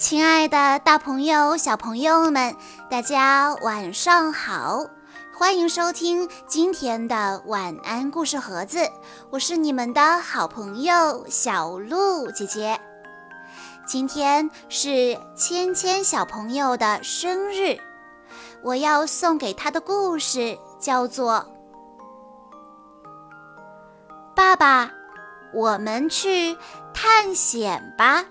亲爱的，大朋友、小朋友们，大家晚上好！欢迎收听今天的晚安故事盒子，我是你们的好朋友小鹿姐姐。今天是芊芊小朋友的生日，我要送给他的故事叫做《爸爸，我们去探险吧》。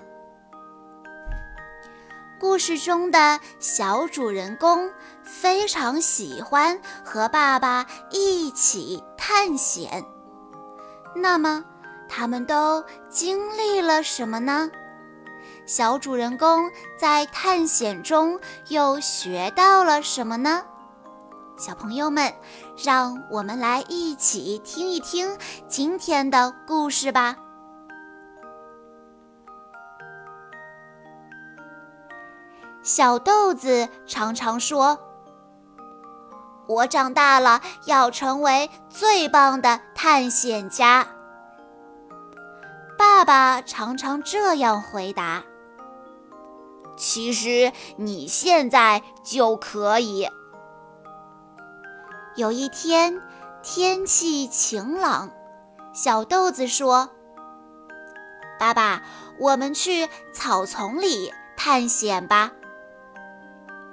故事中的小主人公非常喜欢和爸爸一起探险。那么，他们都经历了什么呢？小主人公在探险中又学到了什么呢？小朋友们，让我们来一起听一听今天的故事吧。小豆子常常说：“我长大了要成为最棒的探险家。”爸爸常常这样回答：“其实你现在就可以。”有一天，天气晴朗，小豆子说：“爸爸，我们去草丛里探险吧。”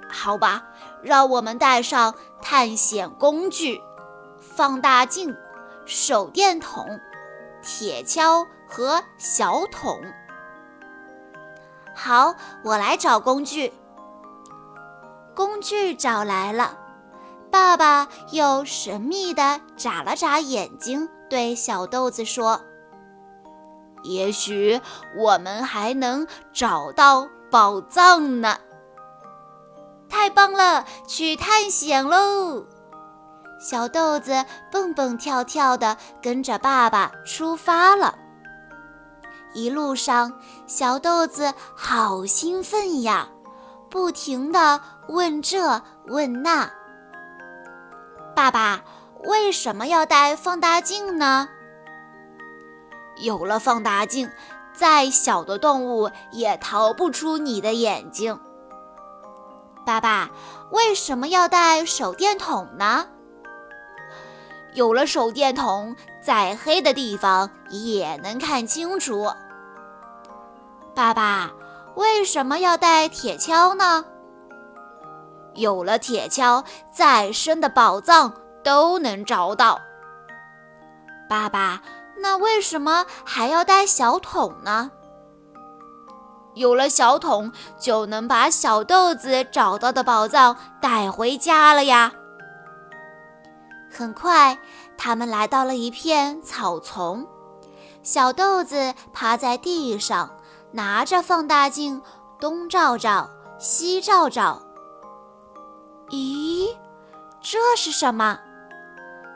好吧，让我们带上探险工具：放大镜、手电筒、铁锹和小桶。好，我来找工具。工具找来了，爸爸又神秘地眨了眨眼睛，对小豆子说：“也许我们还能找到宝藏呢。”太棒了，去探险喽！小豆子蹦蹦跳跳地跟着爸爸出发了。一路上，小豆子好兴奋呀，不停地问这问那。爸爸，为什么要带放大镜呢？有了放大镜，再小的动物也逃不出你的眼睛。爸爸，为什么要带手电筒呢？有了手电筒，再黑的地方也能看清楚。爸爸，为什么要带铁锹呢？有了铁锹，再深的宝藏都能找到。爸爸，那为什么还要带小桶呢？有了小桶，就能把小豆子找到的宝藏带回家了呀。很快，他们来到了一片草丛，小豆子趴在地上，拿着放大镜东照照，西照照。咦，这是什么？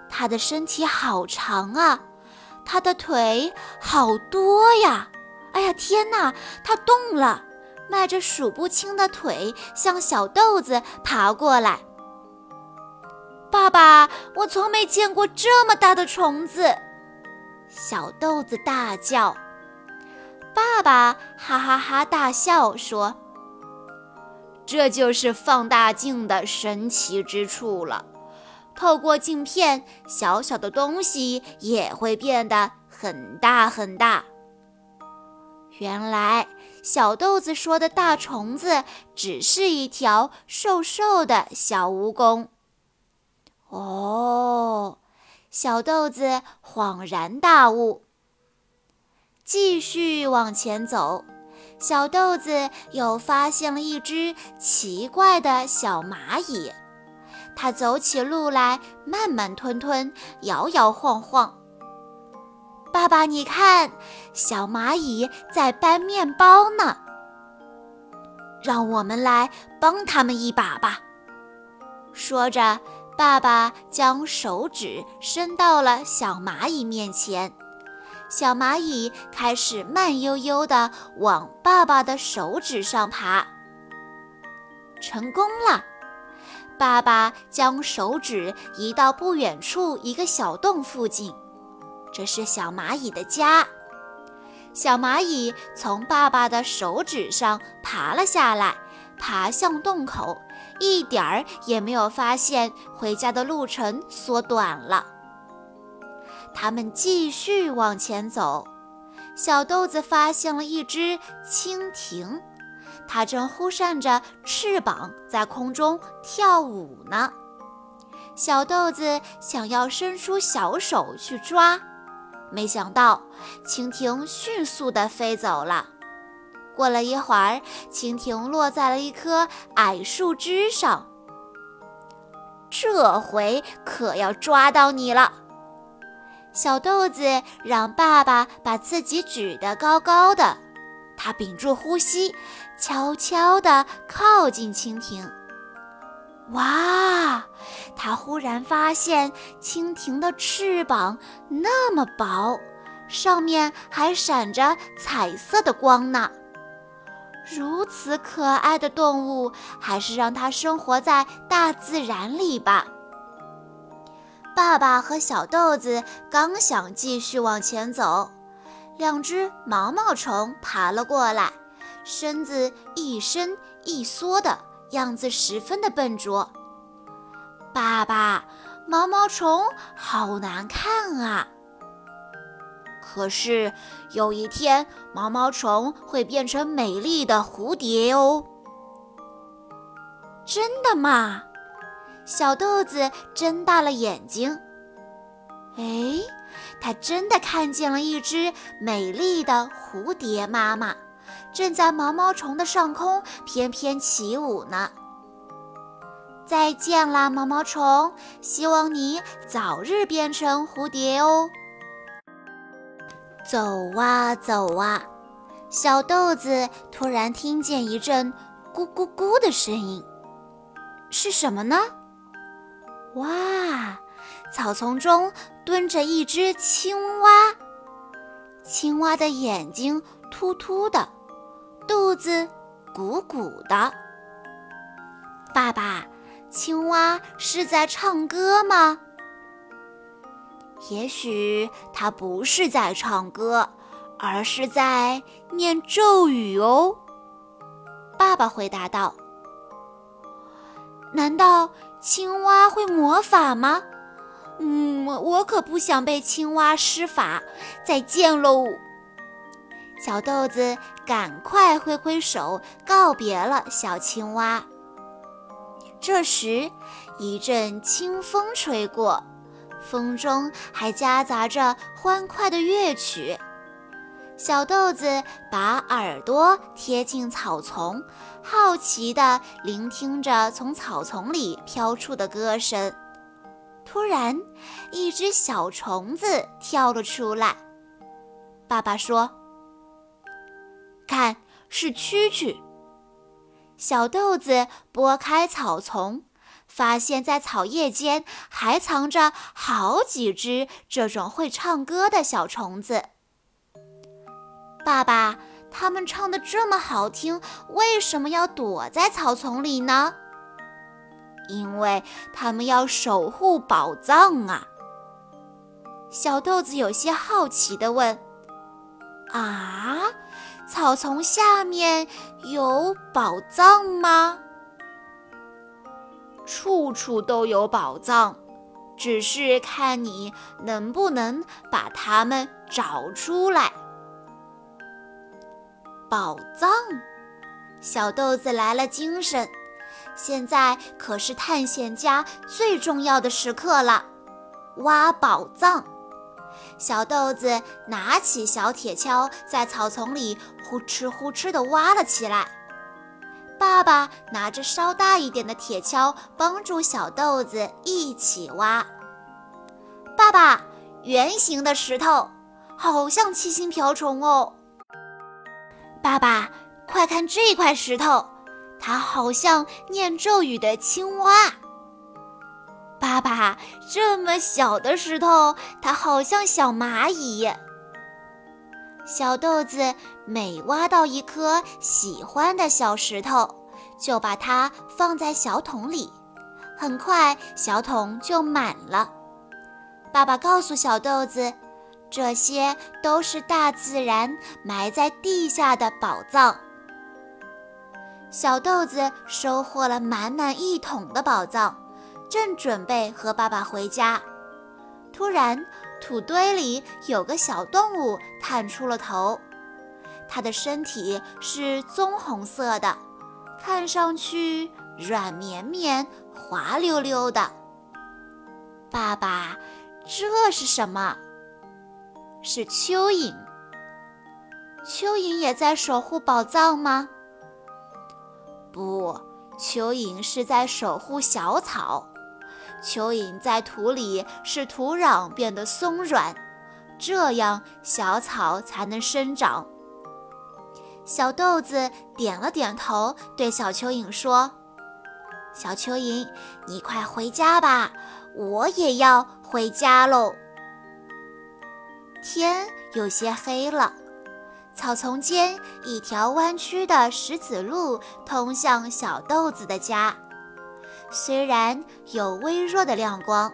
它的身体好长啊，它的腿好多呀。哎呀，天哪！它动了，迈着数不清的腿向小豆子爬过来。爸爸，我从没见过这么大的虫子！小豆子大叫。爸爸哈哈哈大笑说：“这就是放大镜的神奇之处了。透过镜片，小小的东西也会变得很大很大。”原来小豆子说的大虫子只是一条瘦瘦的小蜈蚣。哦，小豆子恍然大悟。继续往前走，小豆子又发现了一只奇怪的小蚂蚁。它走起路来慢慢吞吞，摇摇晃晃。爸爸，你看，小蚂蚁在搬面包呢。让我们来帮他们一把吧。说着，爸爸将手指伸到了小蚂蚁面前，小蚂蚁开始慢悠悠地往爸爸的手指上爬。成功了！爸爸将手指移到不远处一个小洞附近。这是小蚂蚁的家。小蚂蚁从爸爸的手指上爬了下来，爬向洞口，一点儿也没有发现回家的路程缩短了。他们继续往前走，小豆子发现了一只蜻蜓，它正忽扇着翅膀在空中跳舞呢。小豆子想要伸出小手去抓。没想到，蜻蜓迅速地飞走了。过了一会儿，蜻蜓落在了一棵矮树枝上。这回可要抓到你了！小豆子让爸爸把自己举得高高的，他屏住呼吸，悄悄地靠近蜻蜓。哇！他忽然发现蜻蜓的翅膀那么薄，上面还闪着彩色的光呢。如此可爱的动物，还是让它生活在大自然里吧。爸爸和小豆子刚想继续往前走，两只毛毛虫爬了过来，身子一伸一缩的样子十分的笨拙。爸爸，毛毛虫好难看啊！可是有一天，毛毛虫会变成美丽的蝴蝶哦。真的吗？小豆子睁大了眼睛。哎，它真的看见了一只美丽的蝴蝶妈妈，正在毛毛虫的上空翩翩起舞呢。再见啦，毛毛虫！希望你早日变成蝴蝶哦。走啊走啊，小豆子突然听见一阵咕咕咕的声音，是什么呢？哇，草丛中蹲着一只青蛙，青蛙的眼睛突突的，肚子鼓鼓的。爸爸。青蛙是在唱歌吗？也许它不是在唱歌，而是在念咒语哦。爸爸回答道：“难道青蛙会魔法吗？”嗯，我可不想被青蛙施法。再见喽！小豆子赶快挥挥手告别了小青蛙。这时，一阵清风吹过，风中还夹杂着欢快的乐曲。小豆子把耳朵贴近草丛，好奇地聆听着从草丛里飘出的歌声。突然，一只小虫子跳了出来。爸爸说：“看，是蛐蛐。”小豆子拨开草丛，发现，在草叶间还藏着好几只这种会唱歌的小虫子。爸爸，它们唱的这么好听，为什么要躲在草丛里呢？因为它们要守护宝藏啊！小豆子有些好奇地问：“啊？”草丛下面有宝藏吗？处处都有宝藏，只是看你能不能把它们找出来。宝藏，小豆子来了精神。现在可是探险家最重要的时刻了，挖宝藏。小豆子拿起小铁锹，在草丛里呼哧呼哧地挖了起来。爸爸拿着稍大一点的铁锹，帮助小豆子一起挖。爸爸，圆形的石头，好像七星瓢虫哦。爸爸，快看这块石头，它好像念咒语的青蛙。爸，这么小的石头，它好像小蚂蚁。小豆子每挖到一颗喜欢的小石头，就把它放在小桶里，很快小桶就满了。爸爸告诉小豆子：“这些都是大自然埋在地下的宝藏。小豆子收获了满满一桶的宝藏，正准备和爸爸回家，突然土堆里有个小动物探出了头，它的身体是棕红色的，看上去软绵绵、滑溜溜的。爸爸，这是什么？是蚯蚓。蚯蚓也在守护宝藏吗？不，蚯蚓是在守护小草。蚯蚓在土里使土壤变得松软，这样小草才能生长。小豆子点了点头，对小蚯蚓说：“小蚯蚓，你快回家吧，我也要回家喽。”天有些黑了，草丛间一条弯曲的石子路通向小豆子的家。虽然有微弱的亮光，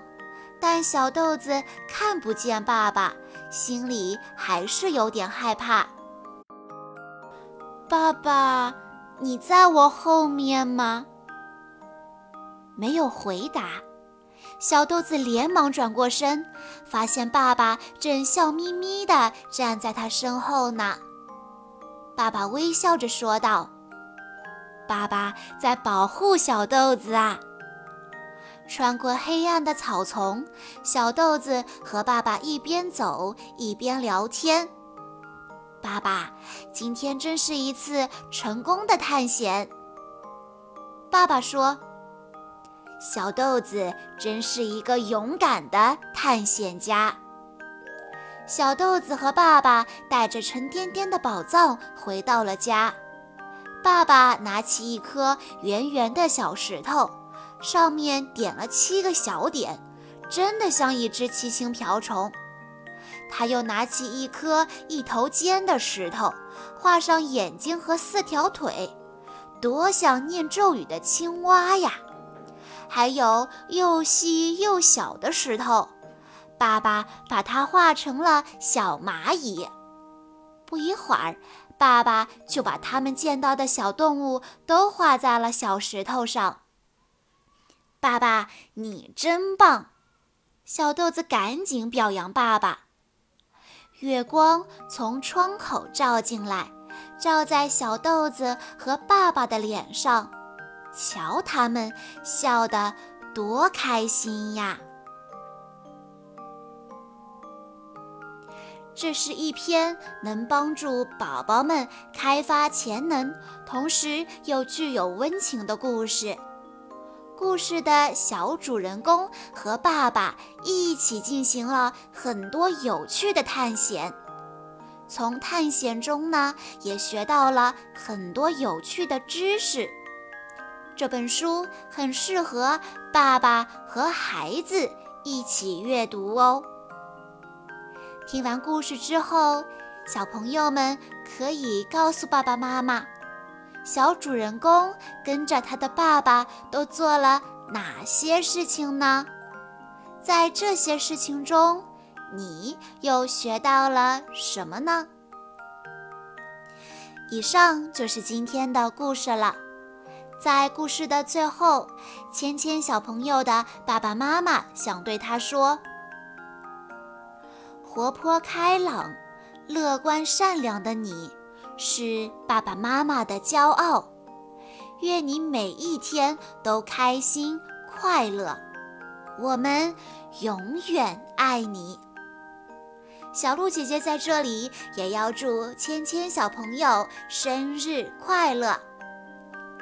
但小豆子看不见爸爸，心里还是有点害怕。爸爸，你在我后面吗？没有回答。小豆子连忙转过身，发现爸爸正笑眯眯地站在他身后呢。爸爸微笑着说道：“爸爸在保护小豆子啊。”穿过黑暗的草丛，小豆子和爸爸一边走一边聊天。爸爸，今天真是一次成功的探险。爸爸说。小豆子真是一个勇敢的探险家。小豆子和爸爸带着沉甸甸的宝藏回到了家。爸爸拿起一颗圆圆的小石头，上面点了七个小点，真的像一只七星瓢虫。他又拿起一颗一头尖的石头，画上眼睛和四条腿，多像念咒语的青蛙呀！还有又细又小的石头，爸爸把它画成了小蚂蚁。不一会儿，爸爸就把他们见到的小动物都画在了小石头上。爸爸，你真棒！小豆子赶紧表扬爸爸。月光从窗口照进来，照在小豆子和爸爸的脸上。瞧他们笑得多开心呀！这是一篇能帮助宝宝们开发潜能，同时又具有温情的故事。故事的小主人公和爸爸一起进行了很多有趣的探险，从探险中呢，也学到了很多有趣的知识。这本书很适合爸爸和孩子一起阅读哦。听完故事之后，小朋友们可以告诉爸爸妈妈，小主人公跟着他的爸爸都做了哪些事情呢？在这些事情中，你又学到了什么呢？以上就是今天的故事了。在故事的最后，芊芊小朋友的爸爸妈妈想对他说：“活泼开朗、乐观善良的你，是爸爸妈妈的骄傲。愿你每一天都开心快乐，我们永远爱你。”小鹿姐姐在这里也要祝芊芊小朋友生日快乐。